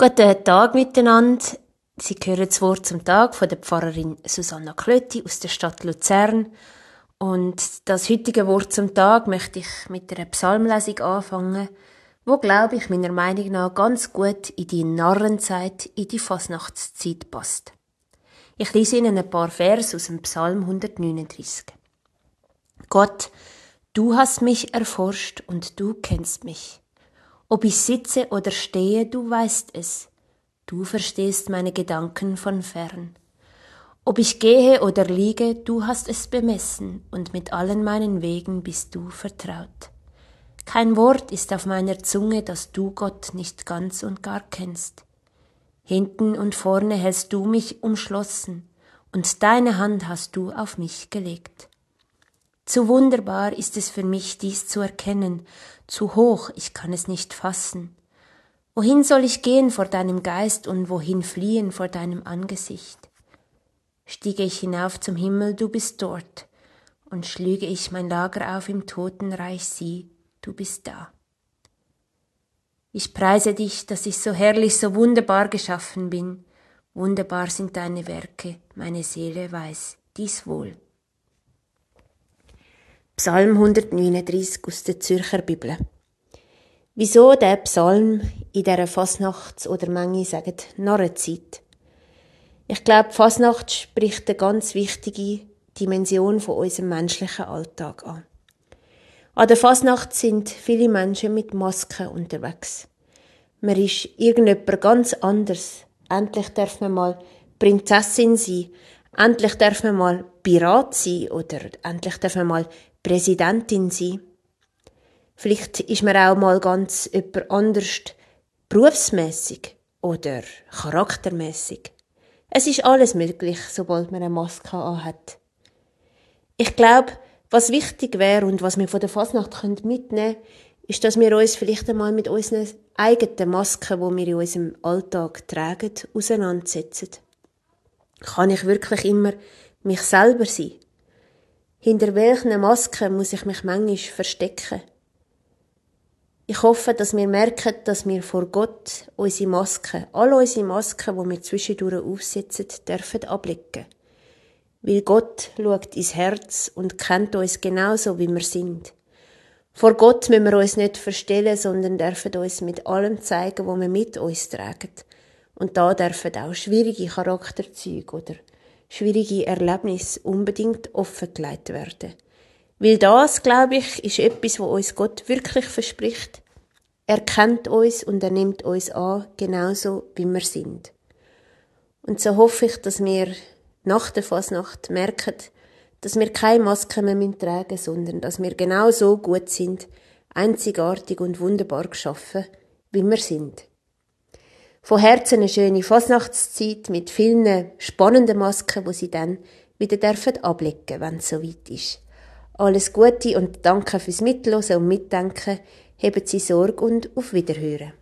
Guten Tag miteinander. Sie hören das Wort zum Tag von der Pfarrerin Susanna Klötti aus der Stadt Luzern. Und das heutige Wort zum Tag möchte ich mit einer Psalmlesung anfangen, wo, glaube ich, meiner Meinung nach ganz gut in die Narrenzeit, in die Fasnachtszeit passt. Ich lese Ihnen ein paar Vers aus dem Psalm 139. Gott, du hast mich erforscht und du kennst mich. Ob ich sitze oder stehe, du weißt es. Du verstehst meine Gedanken von fern. Ob ich gehe oder liege, du hast es bemessen, und mit allen meinen Wegen bist du vertraut. Kein Wort ist auf meiner Zunge, das du Gott nicht ganz und gar kennst. Hinten und vorne hältst du mich umschlossen, und deine Hand hast du auf mich gelegt. Zu wunderbar ist es für mich, dies zu erkennen, zu hoch, ich kann es nicht fassen. Wohin soll ich gehen vor deinem Geist und wohin fliehen vor deinem Angesicht? Stiege ich hinauf zum Himmel, du bist dort, und schlüge ich mein Lager auf im Totenreich, sieh, du bist da. Ich preise dich, dass ich so herrlich, so wunderbar geschaffen bin. Wunderbar sind deine Werke, meine Seele weiß dies wohl. Psalm 139 aus der Zürcher Bibel. Wieso der Psalm in dieser Fasnachts- oder manche sagen Narrenzeit? Ich glaube, Fasnacht spricht eine ganz wichtige Dimension von unserem menschlichen Alltag an. An der Fasnacht sind viele Menschen mit Masken unterwegs. Man ist irgendjemand ganz anders. Endlich darf man mal Prinzessin sein. Endlich darf man mal Pirat sein oder endlich darf man mal Präsidentin sein. Vielleicht ist man auch mal ganz jemand anders berufsmäßig oder charaktermäßig. Es ist alles möglich, sobald man eine Maske anhat. Ich glaube, was wichtig wäre und was wir von der Fasnacht mitnehmen können, ist, dass wir uns vielleicht einmal mit unseren eigenen Masken, die wir in unserem Alltag tragen, auseinandersetzen. Kann ich wirklich immer mich selber sein? Hinter welchen Masken muss ich mich manchmal verstecken? Ich hoffe, dass wir merken, dass wir vor Gott unsere Masken, all unsere Masken, die wir zwischendurch aufsetzen, dürfen ablegen. Weil Gott schaut ins Herz und kennt uns genauso, wie wir sind. Vor Gott müssen wir uns nicht verstellen, sondern dürfen uns mit allem zeigen, was wir mit uns tragen. Und da dürfen auch schwierige Charakterzüge oder schwierige Erlebnisse unbedingt offengelegt werden. Weil das, glaube ich, ist etwas, was uns Gott wirklich verspricht. Er kennt uns und er nimmt uns an, genauso wie wir sind. Und so hoffe ich, dass wir nach der Fasnacht merken, dass wir keine Maske mehr tragen müssen, sondern dass wir genau so gut sind, einzigartig und wunderbar geschaffen, wie wir sind. Von Herzen eine schöne Fasnachtszeit mit vielen spannenden Masken, wo sie dann wieder dürfen ablegen, wenn es soweit ist. Alles Gute und danke fürs Mitlosen und Mitdenken. Haben Sie Sorge und auf Wiederhören.